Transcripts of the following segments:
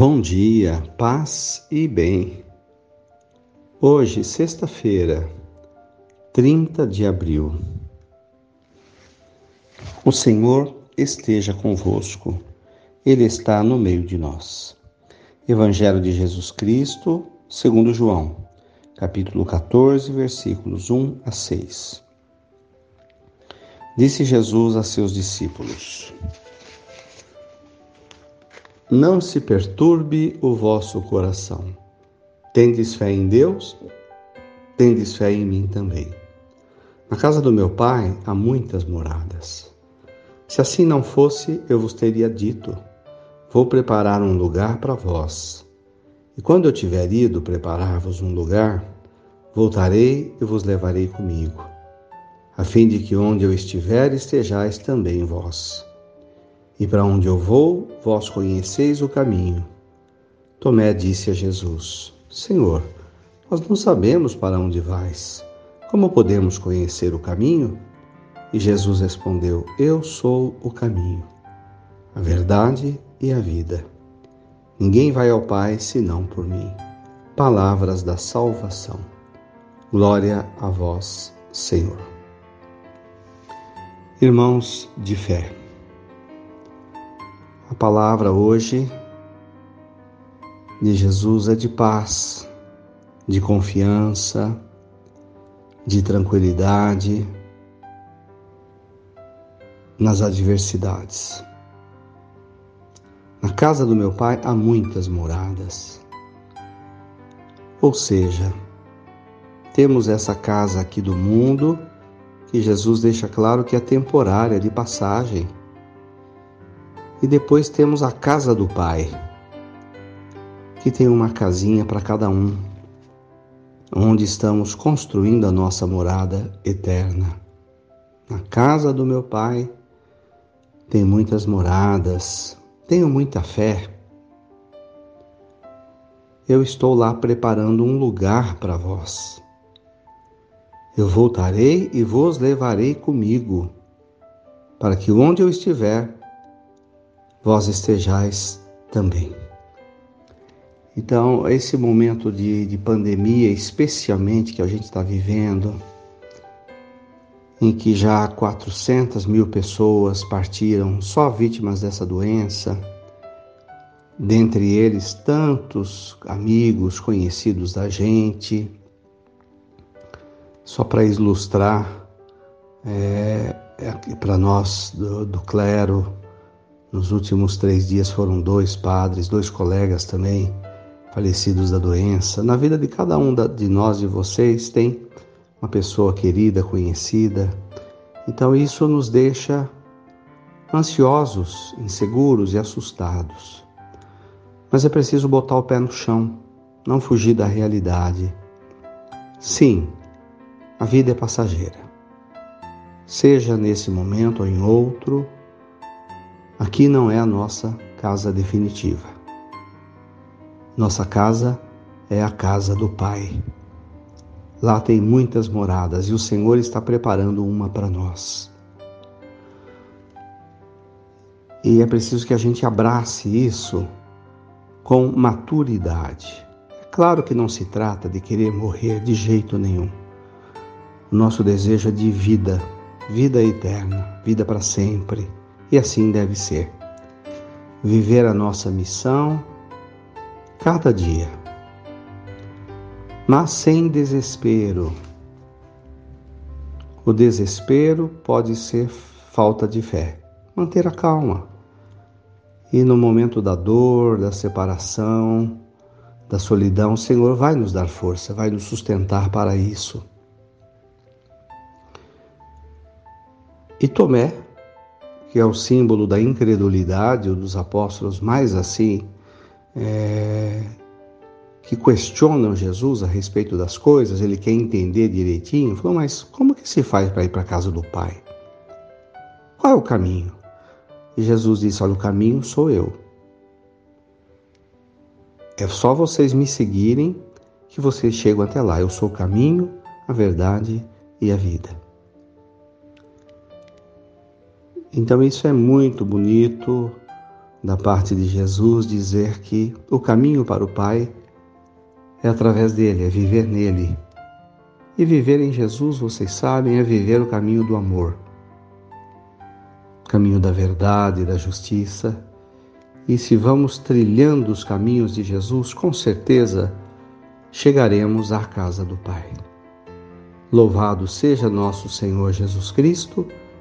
Bom dia, paz e bem. Hoje, sexta-feira, 30 de abril. O Senhor esteja convosco, Ele está no meio de nós. Evangelho de Jesus Cristo, segundo João, capítulo 14, versículos 1 a 6. Disse Jesus a seus discípulos: não se perturbe o vosso coração. Tendes fé em Deus? Tendes fé em mim também. Na casa do meu pai há muitas moradas. Se assim não fosse, eu vos teria dito: Vou preparar um lugar para vós. E quando eu tiver ido preparar-vos um lugar, voltarei e vos levarei comigo, a fim de que onde eu estiver estejais também vós. E para onde eu vou, vós conheceis o caminho. Tomé disse a Jesus: Senhor, nós não sabemos para onde vais. Como podemos conhecer o caminho? E Jesus respondeu: Eu sou o caminho, a verdade e a vida. Ninguém vai ao Pai senão por mim. Palavras da salvação. Glória a vós, Senhor. Irmãos de fé, a palavra hoje de Jesus é de paz, de confiança, de tranquilidade nas adversidades. Na casa do meu pai há muitas moradas. Ou seja, temos essa casa aqui do mundo que Jesus deixa claro que é temporária, de passagem e depois temos a casa do Pai, que tem uma casinha para cada um, onde estamos construindo a nossa morada eterna. Na casa do meu Pai tem muitas moradas, tenho muita fé. Eu estou lá preparando um lugar para vós. Eu voltarei e vos levarei comigo, para que onde eu estiver, vós estejais também. Então, esse momento de, de pandemia, especialmente que a gente está vivendo, em que já 400 mil pessoas partiram só vítimas dessa doença, dentre eles tantos amigos conhecidos da gente. Só para ilustrar, é, é para nós do, do clero, nos últimos três dias foram dois padres, dois colegas também falecidos da doença. Na vida de cada um de nós e vocês tem uma pessoa querida, conhecida. Então isso nos deixa ansiosos, inseguros e assustados. Mas é preciso botar o pé no chão, não fugir da realidade. Sim, a vida é passageira. Seja nesse momento ou em outro, Aqui não é a nossa casa definitiva. Nossa casa é a casa do Pai. Lá tem muitas moradas e o Senhor está preparando uma para nós. E é preciso que a gente abrace isso com maturidade. É claro que não se trata de querer morrer de jeito nenhum. Nosso desejo é de vida, vida eterna, vida para sempre e assim deve ser. Viver a nossa missão cada dia, mas sem desespero. O desespero pode ser falta de fé. Manter a calma. E no momento da dor, da separação, da solidão, o Senhor vai nos dar força, vai nos sustentar para isso. E Tomé que é o símbolo da incredulidade dos apóstolos, mais assim, é, que questionam Jesus a respeito das coisas, ele quer entender direitinho, falou, mas como que se faz para ir para a casa do Pai? Qual é o caminho? E Jesus disse, olha, o caminho sou eu. É só vocês me seguirem que vocês chegam até lá. Eu sou o caminho, a verdade e a vida. Então isso é muito bonito da parte de Jesus dizer que o caminho para o Pai é através dele, é viver nele. E viver em Jesus, vocês sabem, é viver o caminho do amor, caminho da verdade, da justiça. E se vamos trilhando os caminhos de Jesus, com certeza chegaremos à casa do Pai. Louvado seja nosso Senhor Jesus Cristo,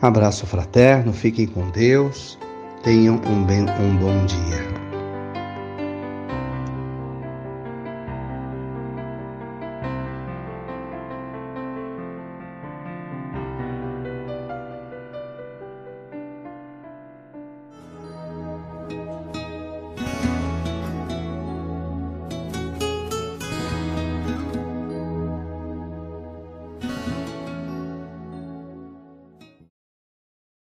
Abraço fraterno, fiquem com Deus, tenham um, bem, um bom dia.